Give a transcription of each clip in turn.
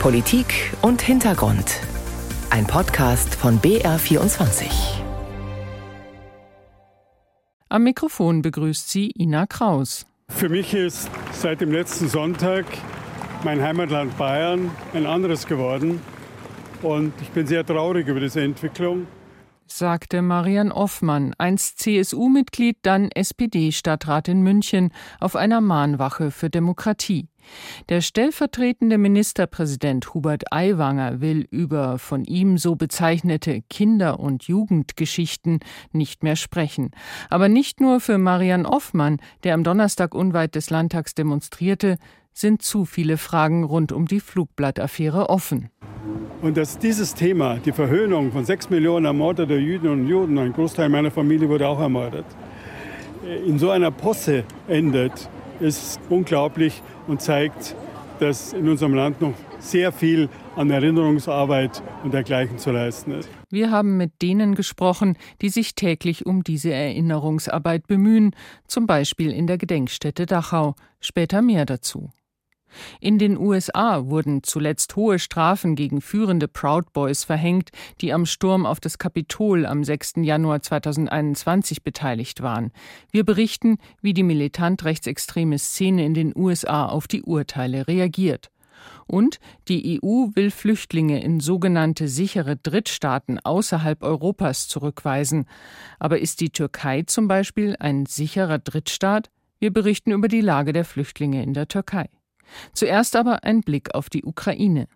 Politik und Hintergrund. Ein Podcast von BR24. Am Mikrofon begrüßt sie Ina Kraus. Für mich ist seit dem letzten Sonntag mein Heimatland Bayern ein anderes geworden. Und ich bin sehr traurig über diese Entwicklung sagte Marian Offmann, einst CSU-Mitglied, dann SPD-Stadtrat in München, auf einer Mahnwache für Demokratie. Der stellvertretende Ministerpräsident Hubert Aiwanger will über von ihm so bezeichnete Kinder- und Jugendgeschichten nicht mehr sprechen. Aber nicht nur für Marian Offmann, der am Donnerstag unweit des Landtags demonstrierte, sind zu viele Fragen rund um die Flugblattaffäre offen. Und dass dieses Thema, die Verhöhnung von sechs Millionen ermordeter Juden und Juden, ein Großteil meiner Familie wurde auch ermordet, in so einer Posse endet, ist unglaublich und zeigt, dass in unserem Land noch sehr viel an Erinnerungsarbeit und dergleichen zu leisten ist. Wir haben mit denen gesprochen, die sich täglich um diese Erinnerungsarbeit bemühen, zum Beispiel in der Gedenkstätte Dachau. Später mehr dazu. In den USA wurden zuletzt hohe Strafen gegen führende Proud Boys verhängt, die am Sturm auf das Kapitol am 6. Januar 2021 beteiligt waren. Wir berichten, wie die militant rechtsextreme Szene in den USA auf die Urteile reagiert. Und die EU will Flüchtlinge in sogenannte sichere Drittstaaten außerhalb Europas zurückweisen. Aber ist die Türkei zum Beispiel ein sicherer Drittstaat? Wir berichten über die Lage der Flüchtlinge in der Türkei. Zuerst aber ein Blick auf die Ukraine.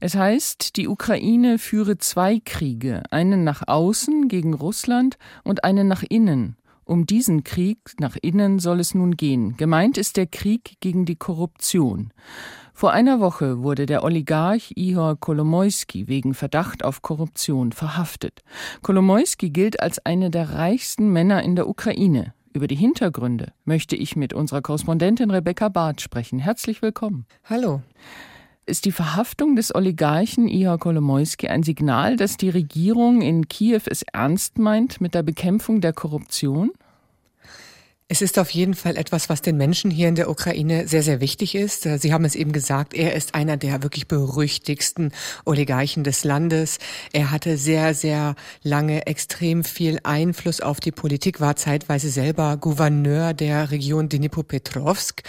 Es heißt, die Ukraine führe zwei Kriege, einen nach außen gegen Russland und einen nach innen. Um diesen Krieg nach innen soll es nun gehen. Gemeint ist der Krieg gegen die Korruption. Vor einer Woche wurde der Oligarch Ihor Kolomoisky wegen Verdacht auf Korruption verhaftet. Kolomoisky gilt als einer der reichsten Männer in der Ukraine. Über die Hintergründe möchte ich mit unserer Korrespondentin Rebecca Barth sprechen. Herzlich willkommen. Hallo. Ist die Verhaftung des Oligarchen Ihor Kolomoisky ein Signal, dass die Regierung in Kiew es ernst meint mit der Bekämpfung der Korruption? Es ist auf jeden Fall etwas, was den Menschen hier in der Ukraine sehr, sehr wichtig ist. Sie haben es eben gesagt, er ist einer der wirklich berüchtigsten Oligarchen des Landes. Er hatte sehr, sehr lange extrem viel Einfluss auf die Politik, war zeitweise selber Gouverneur der Region Dnipropetrovsk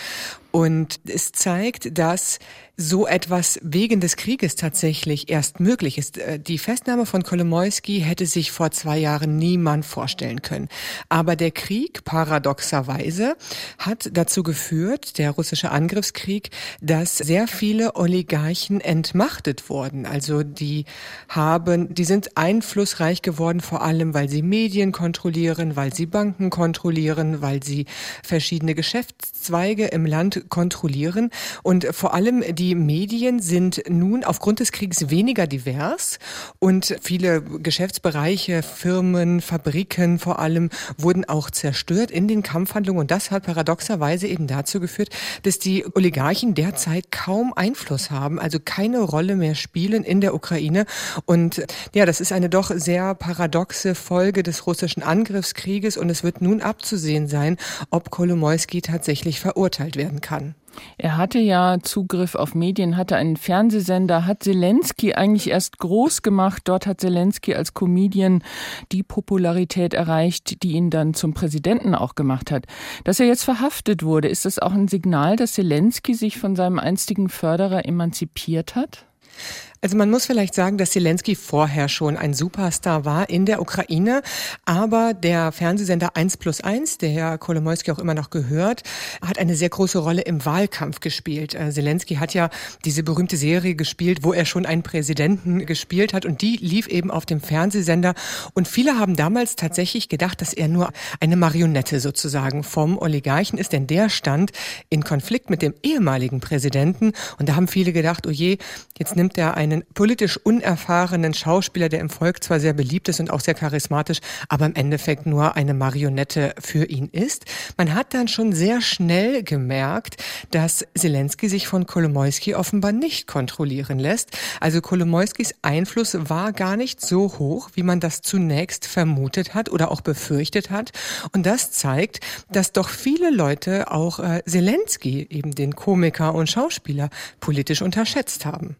und es zeigt, dass so etwas wegen des Krieges tatsächlich erst möglich ist. Äh, die Festnahme von Kolomoisky hätte sich vor zwei Jahren niemand vorstellen können. Aber der Krieg, paradoxerweise, hat dazu geführt, der russische Angriffskrieg, dass sehr viele Oligarchen entmachtet wurden. Also die haben, die sind einflussreich geworden, vor allem, weil sie Medien kontrollieren, weil sie Banken kontrollieren, weil sie verschiedene Geschäftszweige im Land kontrollieren. Und vor allem die Medien sind nun aufgrund des Kriegs weniger divers und viele Geschäftsbereiche, Firmen, Fabriken vor allem wurden auch zerstört in den Kampfhandlungen. Und das hat paradoxerweise eben dazu geführt, dass die Oligarchen derzeit kaum Einfluss haben, also keine Rolle mehr spielen in der Ukraine. Und ja, das ist eine doch sehr paradoxe Folge des russischen Angriffskrieges. Und es wird nun abzusehen sein, ob Kolomoisky tatsächlich verurteilt werden kann kann. Er hatte ja Zugriff auf Medien, hatte einen Fernsehsender, hat Zelensky eigentlich erst groß gemacht. Dort hat Zelensky als Comedian die Popularität erreicht, die ihn dann zum Präsidenten auch gemacht hat. Dass er jetzt verhaftet wurde, ist das auch ein Signal, dass Zelensky sich von seinem einstigen Förderer emanzipiert hat? Also man muss vielleicht sagen, dass Zelensky vorher schon ein Superstar war in der Ukraine, aber der Fernsehsender 1 plus 1, der Herr Kolomoisky auch immer noch gehört, hat eine sehr große Rolle im Wahlkampf gespielt. Äh, Zelensky hat ja diese berühmte Serie gespielt, wo er schon einen Präsidenten gespielt hat und die lief eben auf dem Fernsehsender und viele haben damals tatsächlich gedacht, dass er nur eine Marionette sozusagen vom Oligarchen ist, denn der stand in Konflikt mit dem ehemaligen Präsidenten und da haben viele gedacht, oh je, jetzt nimmt er eine einen politisch unerfahrenen Schauspieler, der im Volk zwar sehr beliebt ist und auch sehr charismatisch, aber im Endeffekt nur eine Marionette für ihn ist. Man hat dann schon sehr schnell gemerkt, dass Zelensky sich von Kolomoisky offenbar nicht kontrollieren lässt. Also Kolomoiskys Einfluss war gar nicht so hoch, wie man das zunächst vermutet hat oder auch befürchtet hat. Und das zeigt, dass doch viele Leute auch äh, Zelensky, eben den Komiker und Schauspieler, politisch unterschätzt haben.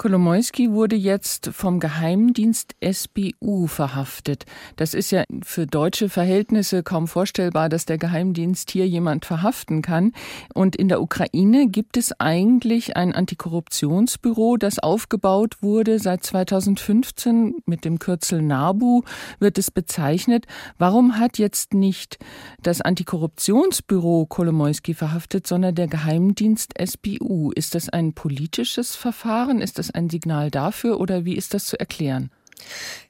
Kolomoisky wurde jetzt vom Geheimdienst SBU verhaftet. Das ist ja für deutsche Verhältnisse kaum vorstellbar, dass der Geheimdienst hier jemand verhaften kann. Und in der Ukraine gibt es eigentlich ein Antikorruptionsbüro, das aufgebaut wurde seit 2015 mit dem Kürzel NABU wird es bezeichnet. Warum hat jetzt nicht das Antikorruptionsbüro Kolomoisky verhaftet, sondern der Geheimdienst SBU? Ist das ein politisches Verfahren? Ist das ein Signal dafür oder wie ist das zu erklären?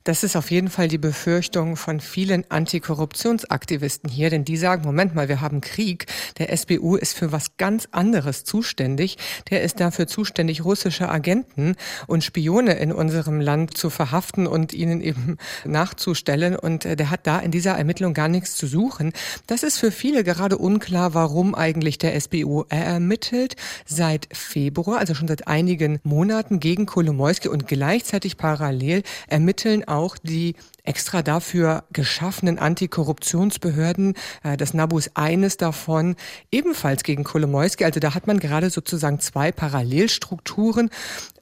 Das ist auf jeden Fall die Befürchtung von vielen Antikorruptionsaktivisten hier, denn die sagen, Moment mal, wir haben Krieg. Der SBU ist für was ganz anderes zuständig. Der ist dafür zuständig, russische Agenten und Spione in unserem Land zu verhaften und ihnen eben nachzustellen. Und äh, der hat da in dieser Ermittlung gar nichts zu suchen. Das ist für viele gerade unklar, warum eigentlich der SBU ermittelt seit Februar, also schon seit einigen Monaten gegen Kolomoisky und gleichzeitig parallel ermitteln auch die extra dafür geschaffenen Antikorruptionsbehörden. Äh, das NABU ist eines davon, ebenfalls gegen Kolomoisky. Also da hat man gerade sozusagen zwei Parallelstrukturen.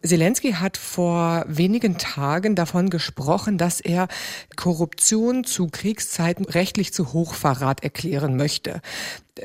Zelensky hat vor wenigen Tagen davon gesprochen, dass er Korruption zu Kriegszeiten rechtlich zu Hochverrat erklären möchte.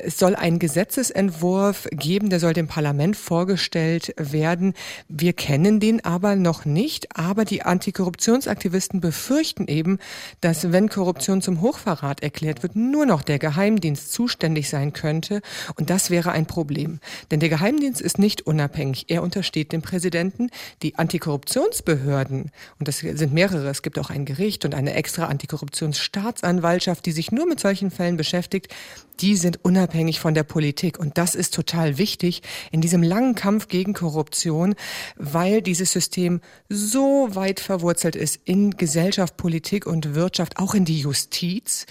Es soll einen Gesetzesentwurf geben, der soll dem Parlament vorgestellt werden. Wir kennen den aber noch nicht, aber die Antikorruptionsaktivisten befürchten eben, dass wenn Korruption zum Hochverrat erklärt wird, nur noch der Geheimdienst zuständig sein könnte. Und das wäre ein Problem. Denn der Geheimdienst ist nicht unabhängig. Er untersteht dem Präsidenten. Die Antikorruptionsbehörden, und das sind mehrere, es gibt auch ein Gericht und eine extra Antikorruptionsstaatsanwaltschaft, die sich nur mit solchen Fällen beschäftigt, die sind unabhängig von der Politik. Und das ist total wichtig in diesem langen Kampf gegen Korruption, weil dieses System so weit verwurzelt ist in Gesellschaft, Politik und Wirtschaft, auch in die Justiz,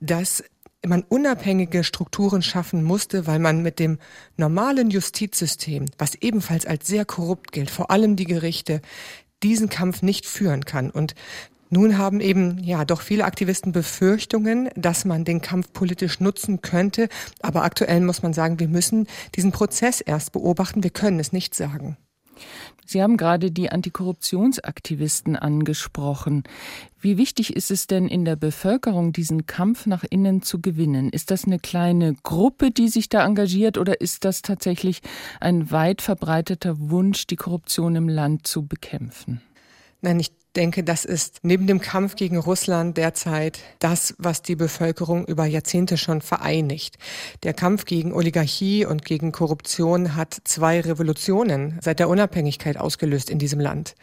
dass man unabhängige Strukturen schaffen musste, weil man mit dem normalen Justizsystem, was ebenfalls als sehr korrupt gilt, vor allem die Gerichte, diesen Kampf nicht führen kann. Und nun haben eben ja doch viele Aktivisten Befürchtungen, dass man den Kampf politisch nutzen könnte. Aber aktuell muss man sagen, wir müssen diesen Prozess erst beobachten. Wir können es nicht sagen. Sie haben gerade die Antikorruptionsaktivisten angesprochen. Wie wichtig ist es denn in der Bevölkerung, diesen Kampf nach innen zu gewinnen? Ist das eine kleine Gruppe, die sich da engagiert, oder ist das tatsächlich ein weit verbreiteter Wunsch, die Korruption im Land zu bekämpfen? Nein, ich denke, das ist neben dem Kampf gegen Russland derzeit das, was die Bevölkerung über Jahrzehnte schon vereinigt. Der Kampf gegen Oligarchie und gegen Korruption hat zwei Revolutionen seit der Unabhängigkeit ausgelöst in diesem Land.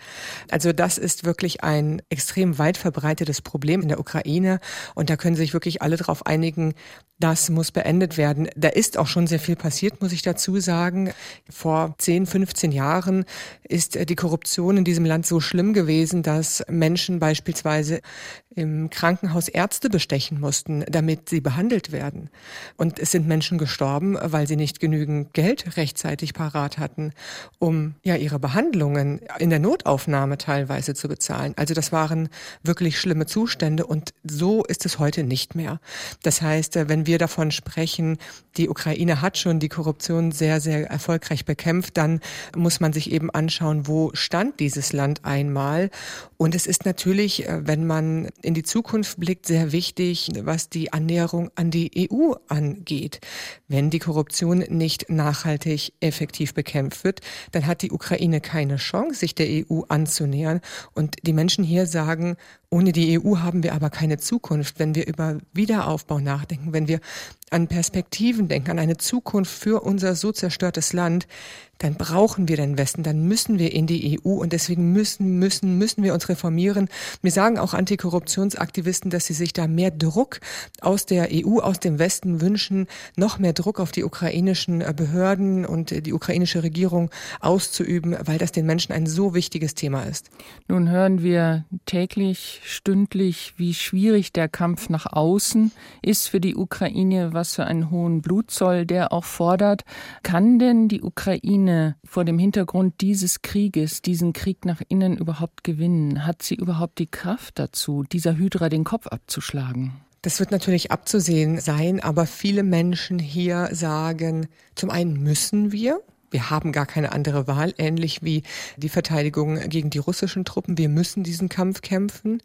Also das ist wirklich ein extrem weit verbreitetes Problem in der Ukraine und da können sich wirklich alle darauf einigen, das muss beendet werden. Da ist auch schon sehr viel passiert, muss ich dazu sagen. Vor 10, 15 Jahren ist die Korruption in diesem Land so schlimm gewesen, dass Menschen beispielsweise im Krankenhaus Ärzte bestechen mussten, damit sie behandelt werden. Und es sind Menschen gestorben, weil sie nicht genügend Geld rechtzeitig parat hatten, um ja ihre Behandlungen in der Notaufnahme teilweise zu bezahlen. Also das waren wirklich schlimme Zustände und so ist es heute nicht mehr. Das heißt, wenn wir davon sprechen, die Ukraine hat schon die Korruption sehr, sehr erfolgreich bekämpft, dann muss man sich eben anschauen, wo stand dieses Land einmal. Und es ist natürlich, äh, wenn man in die Zukunft blickt, sehr wichtig, was die Annäherung an die EU angeht. Wenn die Korruption nicht nachhaltig effektiv bekämpft wird, dann hat die Ukraine keine Chance, sich der EU anzunähern. Und die Menschen hier sagen, Ohne die EU haben wir aber keine Zukunft. Wenn wir über Wiederaufbau nachdenken, wenn wir an Perspektiven denken, an eine Zukunft für unser so zerstörtes Land, dann brauchen wir den Westen, dann müssen wir in die EU und deswegen müssen, müssen, müssen wir uns reformieren. Mir sagen auch Antikorruptionsaktivisten, dass sie sich da mehr Druck aus der EU, aus dem Westen wünschen, noch mehr Druck auf die ukrainischen äh, Behörden und die ukrainische Regierung auszuüben, weil das den Menschen ein so wichtiges Thema ist. Nun hören wir täglich, stündlich, wie schwierig der Kampf nach außen ist für die Ukraine, was für einen hohen Blutzoll der auch fordert. Kann denn die Ukraine vor dem Hintergrund dieses Krieges, diesen Krieg nach innen überhaupt gewinnen? Hat sie überhaupt die Kraft dazu, dieser Hydra den Kopf abzuschlagen? Das wird natürlich abzusehen sein, aber viele Menschen hier sagen, zum einen müssen wir, wir haben gar keine andere Wahl, ähnlich wie die Verteidigung gegen die russischen Truppen. Wir müssen diesen Kampf kämpfen.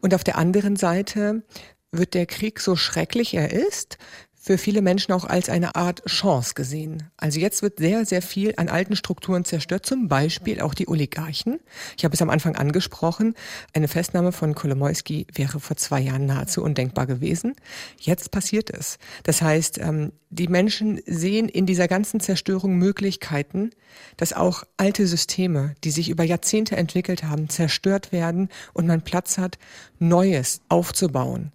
Und auf der anderen Seite wird der Krieg so schrecklich er ist, für viele Menschen auch als eine Art Chance gesehen. Also jetzt wird sehr, sehr viel an alten Strukturen zerstört, zum Beispiel auch die Oligarchen. Ich habe es am Anfang angesprochen, eine Festnahme von Kolomoisky wäre vor zwei Jahren nahezu undenkbar gewesen. Jetzt passiert es. Das heißt, ähm, die Menschen sehen in dieser ganzen Zerstörung Möglichkeiten, dass auch alte Systeme, die sich über Jahrzehnte entwickelt haben, zerstört werden und man Platz hat, Neues aufzubauen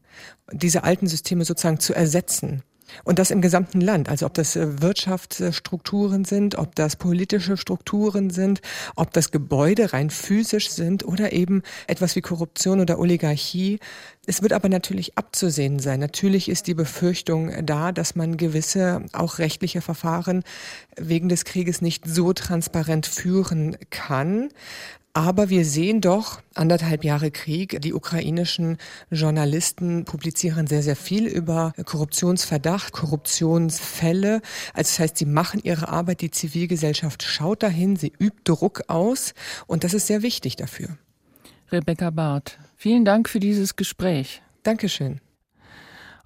diese alten Systeme sozusagen zu ersetzen. Und das im gesamten Land. Also ob das äh, Wirtschaftsstrukturen sind, ob das politische Strukturen sind, ob das Gebäude rein physisch sind oder eben etwas wie Korruption oder Oligarchie. Es wird aber natürlich abzusehen sein. Natürlich ist die Befürchtung da, dass man gewisse auch rechtliche Verfahren wegen des Krieges nicht so transparent führen kann. Aber wir sehen doch, anderthalb Jahre Krieg, die ukrainischen Journalisten publizieren sehr, sehr viel über Korruptionsverdacht, Korruptionsfälle. Also das heißt, sie machen ihre Arbeit, die Zivilgesellschaft schaut dahin, sie übt Druck aus und das ist sehr wichtig dafür. Rebecca Barth, vielen Dank für dieses Gespräch. Dankeschön.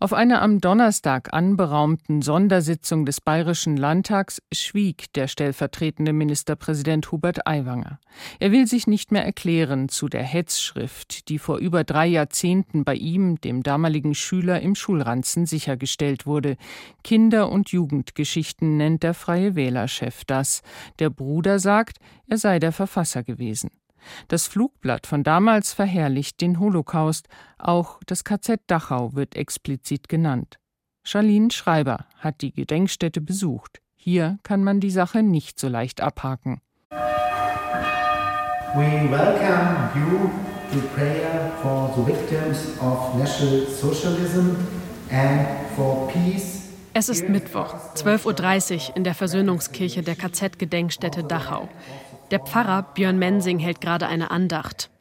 Auf einer am Donnerstag anberaumten Sondersitzung des Bayerischen Landtags schwieg der stellvertretende Ministerpräsident Hubert Aiwanger. Er will sich nicht mehr erklären zu der Hetzschrift, die vor über drei Jahrzehnten bei ihm, dem damaligen Schüler, im Schulranzen sichergestellt wurde. Kinder- und Jugendgeschichten nennt der Freie Wählerchef das. Der Bruder sagt, er sei der Verfasser gewesen. Das Flugblatt von damals verherrlicht den Holocaust, auch das KZ Dachau wird explizit genannt. Charlene Schreiber hat die Gedenkstätte besucht. Hier kann man die Sache nicht so leicht abhaken. We welcome you to prayer for the victims of National Socialism and for peace es ist Mittwoch, 12.30 Uhr in der Versöhnungskirche der KZ-Gedenkstätte Dachau. Der Pfarrer Björn Mensing hält gerade eine Andacht.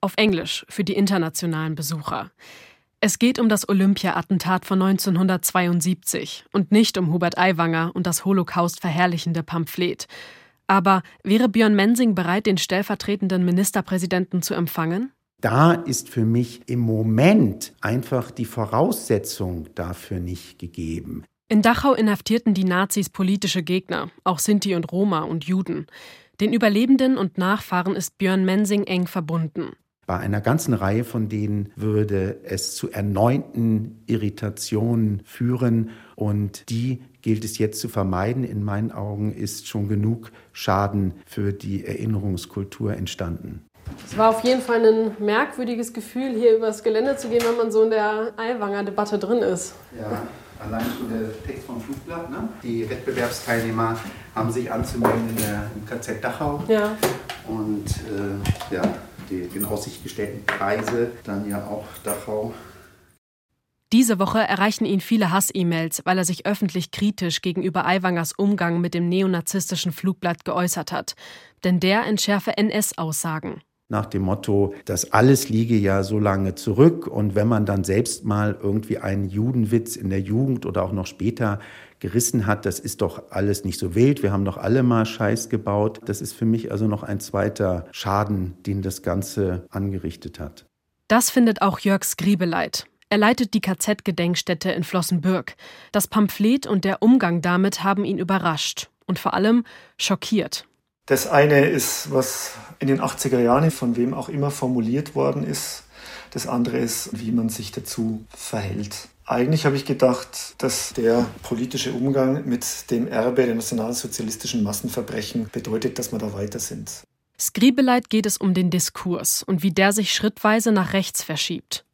Auf Englisch für die internationalen Besucher. Es geht um das Olympia-Attentat von 1972 und nicht um Hubert Aiwanger und das Holocaust verherrlichende Pamphlet. Aber wäre Björn Mensing bereit, den stellvertretenden Ministerpräsidenten zu empfangen? Da ist für mich im Moment einfach die Voraussetzung dafür nicht gegeben. In Dachau inhaftierten die Nazis politische Gegner, auch Sinti und Roma und Juden. Den Überlebenden und Nachfahren ist Björn Mensing eng verbunden. Bei einer ganzen Reihe von denen würde es zu erneuten Irritationen führen und die gilt es jetzt zu vermeiden. In meinen Augen ist schon genug Schaden für die Erinnerungskultur entstanden. Es war auf jeden Fall ein merkwürdiges Gefühl, hier übers Gelände zu gehen, wenn man so in der Eiwanger-Debatte drin ist. Ja allein schon der Text vom Flugblatt. Ne? Die Wettbewerbsteilnehmer haben sich anzumelden in der, im KZ Dachau. Ja. Und äh, ja, die in Aussicht gestellten Preise dann ja auch Dachau. Diese Woche erreichen ihn viele Hass-E-Mails, weil er sich öffentlich kritisch gegenüber Aiwangers Umgang mit dem neonazistischen Flugblatt geäußert hat. Denn der entschärfe NS-Aussagen nach dem Motto, das alles liege ja so lange zurück und wenn man dann selbst mal irgendwie einen Judenwitz in der Jugend oder auch noch später gerissen hat, das ist doch alles nicht so wild, wir haben doch alle mal Scheiß gebaut. Das ist für mich also noch ein zweiter Schaden, den das Ganze angerichtet hat. Das findet auch Jörg Skribeleit. Er leitet die KZ-Gedenkstätte in Flossenbürg. Das Pamphlet und der Umgang damit haben ihn überrascht und vor allem schockiert. Das eine ist, was in den 80er Jahren von wem auch immer formuliert worden ist, Das andere ist, wie man sich dazu verhält. Eigentlich habe ich gedacht, dass der politische Umgang mit dem Erbe der nationalsozialistischen Massenverbrechen bedeutet, dass wir da weiter sind. Skribeleit geht es um den Diskurs und wie der sich schrittweise nach rechts verschiebt.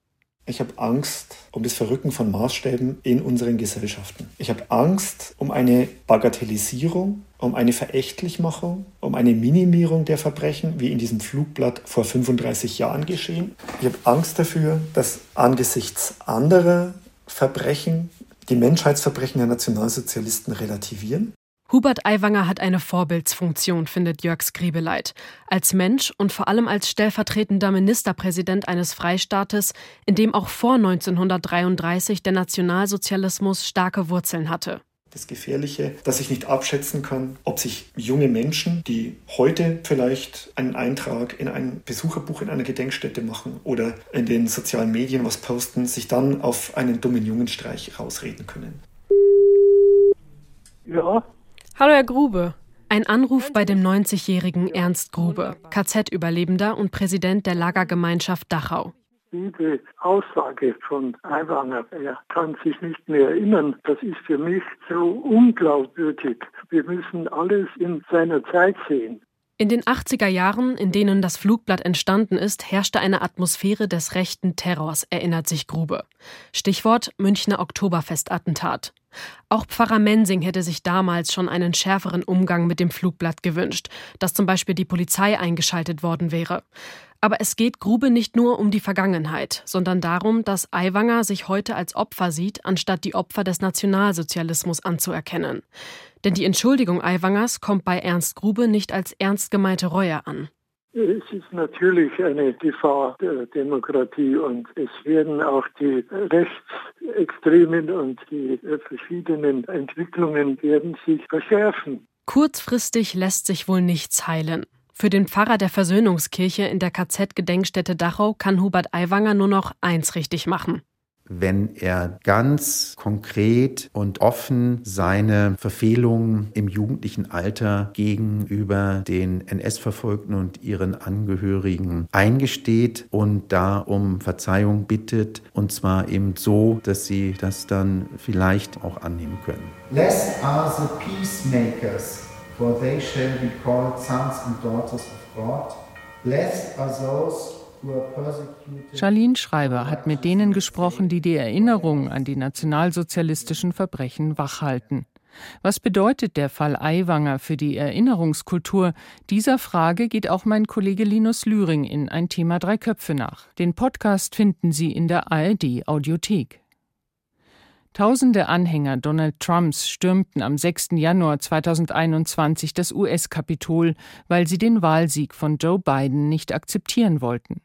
Ich habe Angst um das Verrücken von Maßstäben in unseren Gesellschaften. Ich habe Angst um eine Bagatellisierung, um eine Verächtlichmachung, um eine Minimierung der Verbrechen, wie in diesem Flugblatt vor 35 Jahren geschehen. Ich habe Angst dafür, dass angesichts anderer Verbrechen die Menschheitsverbrechen der Nationalsozialisten relativieren. Hubert Aiwanger hat eine Vorbildsfunktion, findet Jörg Skribeleit. Als Mensch und vor allem als stellvertretender Ministerpräsident eines Freistaates, in dem auch vor 1933 der Nationalsozialismus starke Wurzeln hatte das Gefährliche, dass ich nicht abschätzen kann, ob sich junge Menschen, die heute vielleicht einen Eintrag in ein Besucherbuch in einer Gedenkstätte machen oder in den sozialen Medien was posten, sich dann auf einen dummen Jungenstreich rausreden können. Ja. Hallo Herr Grube. Ein Anruf bei dem 90-jährigen Ernst Grube, KZ-Überlebender und Präsident der Lagergemeinschaft Dachau diese Aussage von Aiwanger, er kann sich nicht mehr erinnern, das ist für mich so unglaubwürdig. Wir müssen alles in seiner Zeit sehen. In den 80er Jahren, in denen das Flugblatt entstanden ist, herrschte eine Atmosphäre des rechten Terrors, erinnert sich Grube. Stichwort Münchner Oktoberfestattentat. Auch Pfarrer Mensing hätte sich damals schon einen schärferen Umgang mit dem Flugblatt gewünscht, dass zum Beispiel die Polizei eingeschaltet worden wäre. Aber es geht Grube nicht nur um die Vergangenheit, sondern darum, dass Aiwanger sich heute als Opfer sieht, anstatt die Opfer des Nationalsozialismus anzuerkennen. Denn die Entschuldigung Aiwangers kommt bei Ernst Grube nicht als ernst gemeinte Reue an. Es ist natürlich eine Gefahr der Demokratie und es werden auch die Rechtsextremen und die verschiedenen Entwicklungen werden sich verschärfen. Kurzfristig lässt sich wohl nichts heilen. Für den Pfarrer der Versöhnungskirche in der KZ-Gedenkstätte Dachau kann Hubert Aiwanger nur noch eins richtig machen wenn er ganz konkret und offen seine Verfehlungen im jugendlichen Alter gegenüber den NS-Verfolgten und ihren Angehörigen eingesteht und da um Verzeihung bittet und zwar eben so, dass sie das dann vielleicht auch annehmen können. Blessed are the peacemakers for they shall be called sons and daughters of God. Blessed are those Charlene Schreiber hat mit denen gesprochen, die die Erinnerung an die nationalsozialistischen Verbrechen wachhalten. Was bedeutet der Fall Aiwanger für die Erinnerungskultur? Dieser Frage geht auch mein Kollege Linus Lühring in ein Thema Drei Köpfe nach. Den Podcast finden Sie in der ARD Audiothek. Tausende Anhänger Donald Trumps stürmten am 6. Januar 2021 das US-Kapitol, weil sie den Wahlsieg von Joe Biden nicht akzeptieren wollten.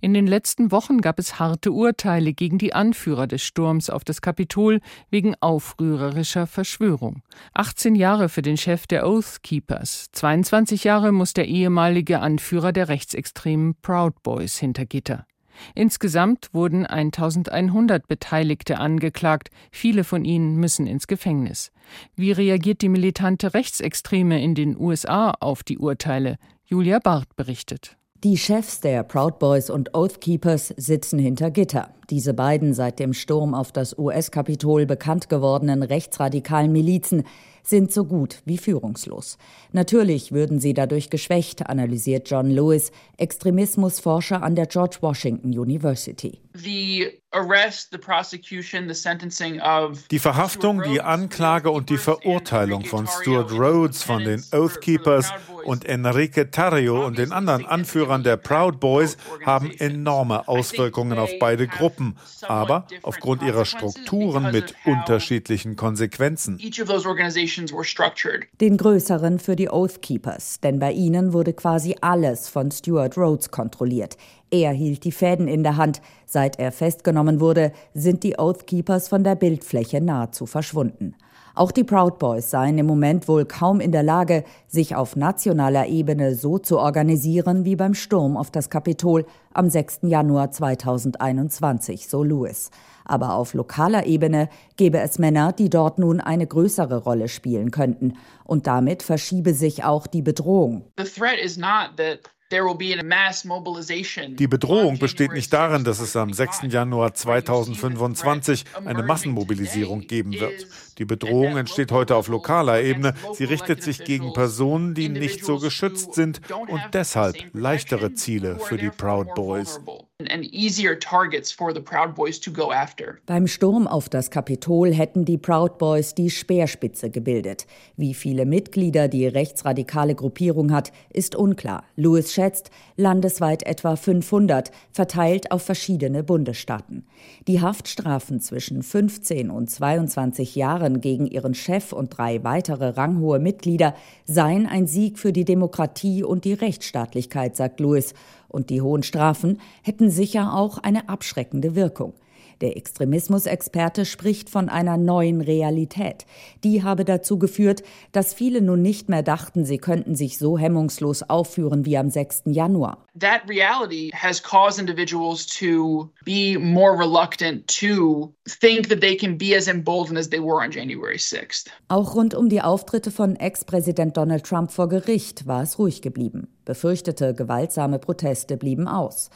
In den letzten Wochen gab es harte Urteile gegen die Anführer des Sturms auf das Kapitol wegen aufrührerischer Verschwörung. 18 Jahre für den Chef der Oath Keepers, 22 Jahre muss der ehemalige Anführer der rechtsextremen Proud Boys hinter Gitter. Insgesamt wurden 1100 Beteiligte angeklagt, viele von ihnen müssen ins Gefängnis. Wie reagiert die militante Rechtsextreme in den USA auf die Urteile? Julia Barth berichtet. Die Chefs der Proud Boys und Oath Keepers sitzen hinter Gitter. Diese beiden seit dem Sturm auf das US-Kapitol bekannt gewordenen rechtsradikalen Milizen sind so gut wie führungslos. Natürlich würden sie dadurch geschwächt, analysiert John Lewis, Extremismusforscher an der George Washington University. Die Verhaftung, die Anklage und die Verurteilung von Stuart Rhodes von den Oath Keepers und Enrique Tarrio und den anderen Anführern der Proud Boys haben enorme Auswirkungen auf beide Gruppen, aber aufgrund ihrer Strukturen mit unterschiedlichen Konsequenzen. Den größeren für die Oath Keepers, denn bei ihnen wurde quasi alles von Stuart Rhodes kontrolliert. Er hielt die Fäden in der Hand. Seit er festgenommen wurde, sind die Oath Keepers von der Bildfläche nahezu verschwunden. Auch die Proud Boys seien im Moment wohl kaum in der Lage, sich auf nationaler Ebene so zu organisieren wie beim Sturm auf das Kapitol am 6. Januar 2021, so Lewis. Aber auf lokaler Ebene gäbe es Männer, die dort nun eine größere Rolle spielen könnten. Und damit verschiebe sich auch die Bedrohung. The threat is not that Die Bedrohung besteht nicht darin, dass es am 6. Januar 2025 eine Massenmobilisierung geben wird. Die Bedrohung entsteht heute auf lokaler Ebene. Sie richtet sich gegen Personen, die nicht so geschützt sind und deshalb leichtere Ziele für die Proud Boys. Beim Sturm auf das Kapitol hätten die Proud Boys die Speerspitze gebildet. Wie viele Mitglieder die rechtsradikale Gruppierung hat, ist unklar. Lewis schätzt landesweit etwa 500, verteilt auf verschiedene Bundesstaaten. Die Haftstrafen zwischen 15 und 22 Jahren gegen ihren Chef und drei weitere ranghohe Mitglieder seien ein Sieg für die Demokratie und die Rechtsstaatlichkeit, sagt Lewis. Und die hohen Strafen hätten sicher auch eine abschreckende Wirkung. Der Extremismusexperte spricht von einer neuen Realität. Die habe dazu geführt, dass viele nun nicht mehr dachten, sie könnten sich so hemmungslos aufführen wie am 6. Januar. That reality has caused individuals to be more reluctant to think that they can be as emboldened as they were on January 6th. Auch rund um die Auftritte von Ex-Präsident Donald Trump vor Gericht war es ruhig geblieben. Befürchtete gewaltsame Proteste blieben aus.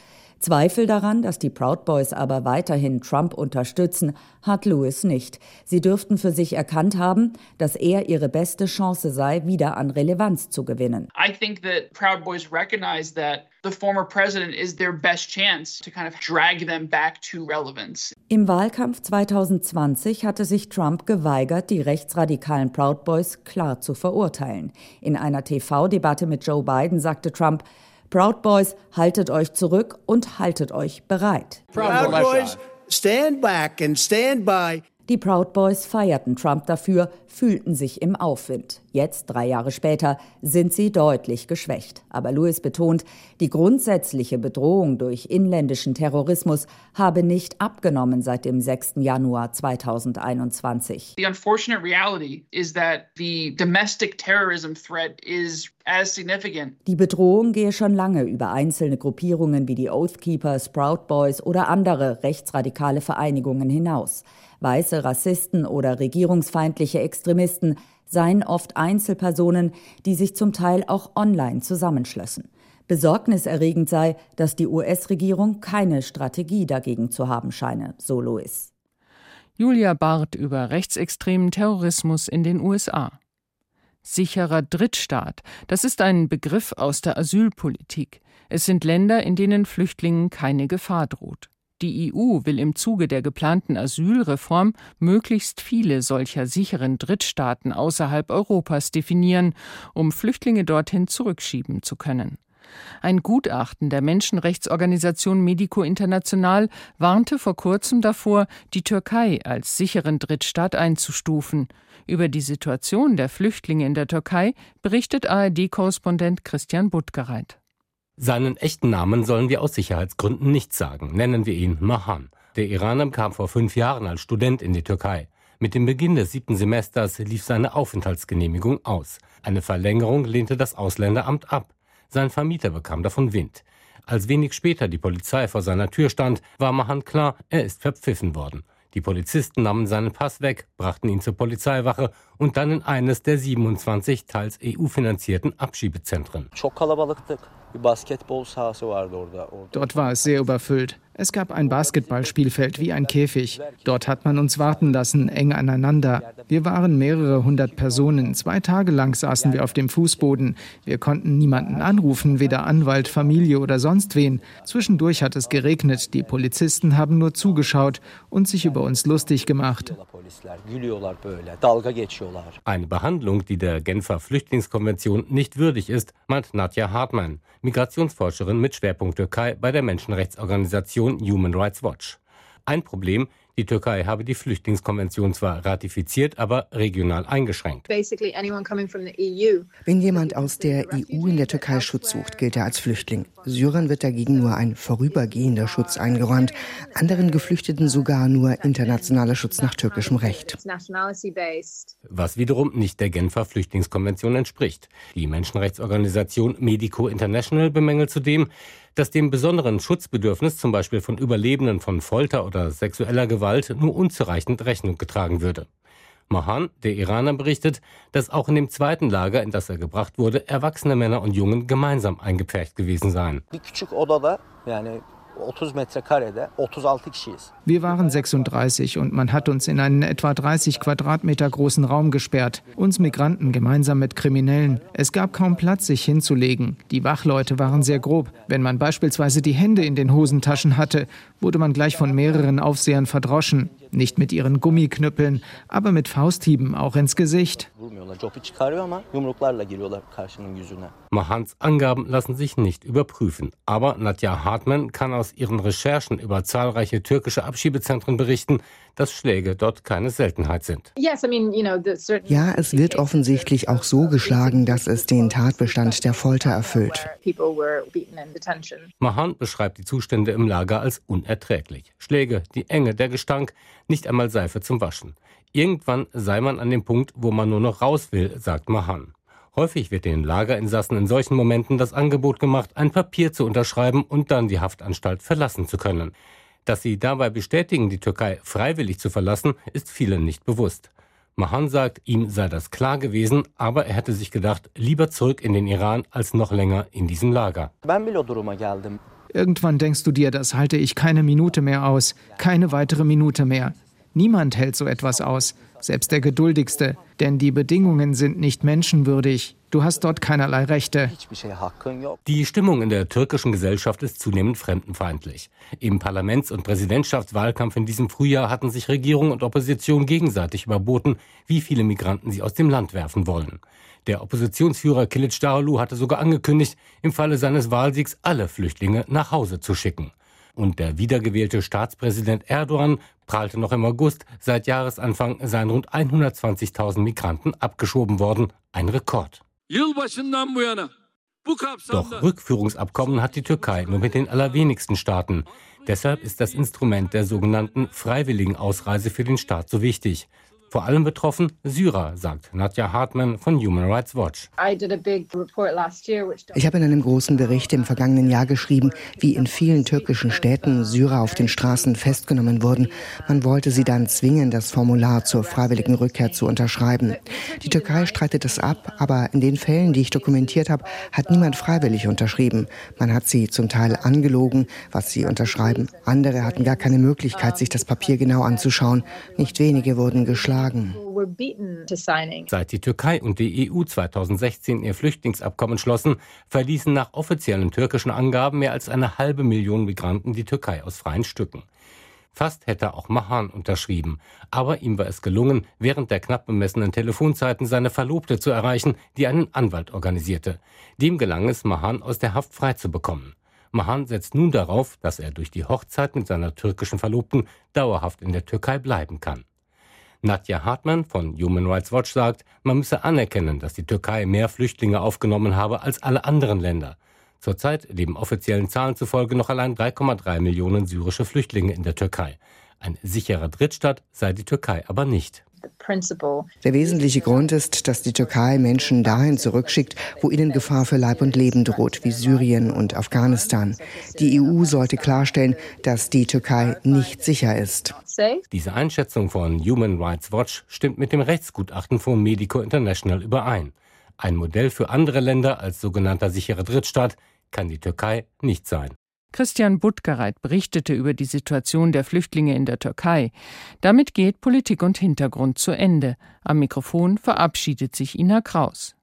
Zweifel daran, dass die Proud Boys aber weiterhin Trump unterstützen, hat Lewis nicht. Sie dürften für sich erkannt haben, dass er ihre beste Chance sei, wieder an Relevanz zu gewinnen. I think that Proud Boys recognize that the former president is their best chance to kind of drag them back to relevance. Im Wahlkampf 2020 hatte sich Trump geweigert, die rechtsradikalen Proud Boys klar zu verurteilen. In einer TV-Debatte mit Joe Biden sagte Trump, Proud Boys, haltet euch zurück und haltet euch bereit. Proud Boys, stand back and stand by. Die Proud Boys feierten Trump dafür, fühlten sich im Aufwind. Jetzt, drei Jahre später, sind sie deutlich geschwächt. Aber Lewis betont, die grundsätzliche Bedrohung durch inländischen Terrorismus habe nicht abgenommen seit dem 6. Januar 2021. The unfortunate reality is that the domestic terrorism threat is as significant. Die Bedrohung gehe schon lange über einzelne Gruppierungen wie die Oath Keepers, Proud Boys oder andere rechtsradikale Vereinigungen hinaus. Weiße Rassisten oder regierungsfeindliche Extremisten seien oft Einzelpersonen, die sich zum Teil auch online zusammenschlössen. Besorgniserregend sei, dass die US-Regierung keine Strategie dagegen zu haben scheine, so Lewis. Julia Barth über rechtsextremen Terrorismus in den USA. Sicherer Drittstaat, das ist ein Begriff aus der Asylpolitik. Es sind Länder, in denen Flüchtlingen keine Gefahr droht. Die EU will im Zuge der geplanten Asylreform möglichst viele solcher sicheren Drittstaaten außerhalb Europas definieren, um Flüchtlinge dorthin zurückschieben zu können. Ein Gutachten der Menschenrechtsorganisation Medico International warnte vor kurzem davor, die Türkei als sicheren Drittstaat einzustufen. Über die Situation der Flüchtlinge in der Türkei berichtet ARD-Korrespondent Christian Buttgereit. Seinen echten Namen sollen wir aus Sicherheitsgründen nicht sagen. Nennen wir ihn Mahan. Der Iraner kam vor fünf Jahren als Student in die Türkei. Mit dem Beginn des siebten Semesters lief seine Aufenthaltsgenehmigung aus. Eine Verlängerung lehnte das Ausländeramt ab. Sein Vermieter bekam davon Wind. Als wenig später die Polizei vor seiner Tür stand, war Mahan klar, er ist verpfiffen worden. Die Polizisten nahmen seinen Pass weg, brachten ihn zur Polizeiwache und dann in eines der 27 teils EU-finanzierten Abschiebezentren. Dort war es sehr überfüllt. Es gab ein Basketballspielfeld wie ein Käfig. Dort hat man uns warten lassen, eng aneinander. Wir waren mehrere hundert Personen. Zwei Tage lang saßen wir auf dem Fußboden. Wir konnten niemanden anrufen, weder Anwalt, Familie oder sonst wen. Zwischendurch hat es geregnet. Die Polizisten haben nur zugeschaut und sich über uns lustig gemacht. Eine Behandlung, die der Genfer Flüchtlingskonvention nicht würdig ist, meint Nadja Hartmann, Migrationsforscherin mit Schwerpunkt Türkei bei der Menschenrechtsorganisation Human Rights Watch. Ein Problem, die Türkei habe die Flüchtlingskonvention zwar ratifiziert, aber regional eingeschränkt. E Wenn jemand aus der EU in der Türkei Schutz sucht, gilt er als Flüchtling. Syrern wird dagegen nur ein vorübergehender Schutz eingeräumt, anderen Geflüchteten sogar nur internationaler Schutz nach türkischem Recht. Was wiederum nicht der Genfer Flüchtlingskonvention entspricht. Die Menschenrechtsorganisation Medico International bemängelt zudem, dass dem besonderen Schutzbedürfnis zum Beispiel von Überlebenden von Folter oder sexueller Gewalt nur unzureichend Rechnung getragen würde. Mahan, der Iraner, berichtet, dass auch in dem zweiten Lager, in das er gebracht wurde, erwachsene Männer und Jungen gemeinsam eingepfercht gewesen seien. Wir waren 36 und man hat uns in einen etwa 30 Quadratmeter großen Raum gesperrt. Uns Migranten gemeinsam mit Kriminellen. Es gab kaum Platz, sich hinzulegen. Die Wachleute waren sehr grob. Wenn man beispielsweise die Hände in den Hosentaschen hatte, wurde man gleich von mehreren Aufsehern verdroschen. Nicht mit ihren Gummiknüppeln, aber mit Fausthieben auch ins Gesicht. Mahans Angaben lassen sich nicht überprüfen. Aber Nadja Hartmann kann aus ihren Recherchen über zahlreiche türkische Abschiebezentren berichten, dass Schläge dort keine Seltenheit sind. Ja, es wird offensichtlich auch so geschlagen, dass es den Tatbestand der Folter erfüllt. Mahan beschreibt die Zustände im Lager als unerträglich. Schläge, die Enge, der Gestank, nicht einmal Seife zum Waschen. Irgendwann sei man an dem Punkt, wo man nur noch raus will, sagt Mahan. Häufig wird den Lagerinsassen in solchen Momenten das Angebot gemacht, ein Papier zu unterschreiben und dann die Haftanstalt verlassen zu können. Dass sie dabei bestätigen, die Türkei freiwillig zu verlassen, ist vielen nicht bewusst. Mahan sagt, ihm sei das klar gewesen, aber er hätte sich gedacht, lieber zurück in den Iran als noch länger in diesem Lager. Irgendwann denkst du dir, das halte ich keine Minute mehr aus, keine weitere Minute mehr. Niemand hält so etwas aus, selbst der Geduldigste, denn die Bedingungen sind nicht menschenwürdig. Du hast dort keinerlei Rechte. Die Stimmung in der türkischen Gesellschaft ist zunehmend fremdenfeindlich. Im Parlaments- und Präsidentschaftswahlkampf in diesem Frühjahr hatten sich Regierung und Opposition gegenseitig überboten, wie viele Migranten sie aus dem Land werfen wollen. Der Oppositionsführer Kilic Darulu hatte sogar angekündigt, im Falle seines Wahlsiegs alle Flüchtlinge nach Hause zu schicken. Und der wiedergewählte Staatspräsident Erdogan prahlte noch im August, seit Jahresanfang seien rund 120.000 Migranten abgeschoben worden, ein Rekord. Doch Rückführungsabkommen hat die Türkei nur mit den allerwenigsten Staaten. Deshalb ist das Instrument der sogenannten freiwilligen Ausreise für den Staat so wichtig. Vor allem betroffen Syrer, sagt Nadja Hartmann von Human Rights Watch. Ich habe in einem großen Bericht im vergangenen Jahr geschrieben, wie in vielen türkischen Städten Syrer auf den Straßen festgenommen wurden. Man wollte sie dann zwingen, das Formular zur freiwilligen Rückkehr zu unterschreiben. Die Türkei streitet es ab, aber in den Fällen, die ich dokumentiert habe, hat niemand freiwillig unterschrieben. Man hat sie zum Teil angelogen, was sie unterschreiben. Andere hatten gar keine Möglichkeit, sich das Papier genau anzuschauen. Nicht wenige wurden geschlagen geschlagen. Seit die Türkei und die EU 2016 ihr Flüchtlingsabkommen schlossen, verließen nach offiziellen türkischen Angaben mehr als eine halbe Million Migranten die Türkei aus freien Stücken. Fast hätte auch Mahan unterschrieben. Aber ihm war es gelungen, während der knapp bemessenen Telefonzeiten seine Verlobte zu erreichen, die einen Anwalt organisierte. Dem gelang es, Mahan aus der Haft freizubekommen. Mahan setzt nun darauf, dass er durch die Hochzeit mit seiner türkischen Verlobten dauerhaft in der Türkei bleiben kann. Nadja Hartmann von Human Rights Watch sagt, man müsse anerkennen, dass die Türkei mehr Flüchtlinge aufgenommen habe als alle anderen Länder. Zurzeit leben offiziellen Zahlen zufolge noch allein 3,3 Millionen syrische Flüchtlinge in der Türkei. Ein sicherer Drittstaat sei die Türkei aber nicht. Der wesentliche Grund ist, dass die Türkei Menschen dahin zurückschickt, wo ihnen Gefahr für Leib und Leben droht, wie Syrien und Afghanistan. Die EU sollte klarstellen, dass die Türkei nicht sicher ist. Diese Einschätzung von Human Rights Watch stimmt mit dem Rechtsgutachten von Medico International überein. Ein Modell für andere Länder als sogenannter sicherer Drittstaat kann die Türkei nicht sein. Christian Buttgereit berichtete über die Situation der Flüchtlinge in der Türkei. Damit geht Politik und Hintergrund zu Ende. Am Mikrofon verabschiedet sich Ina Kraus.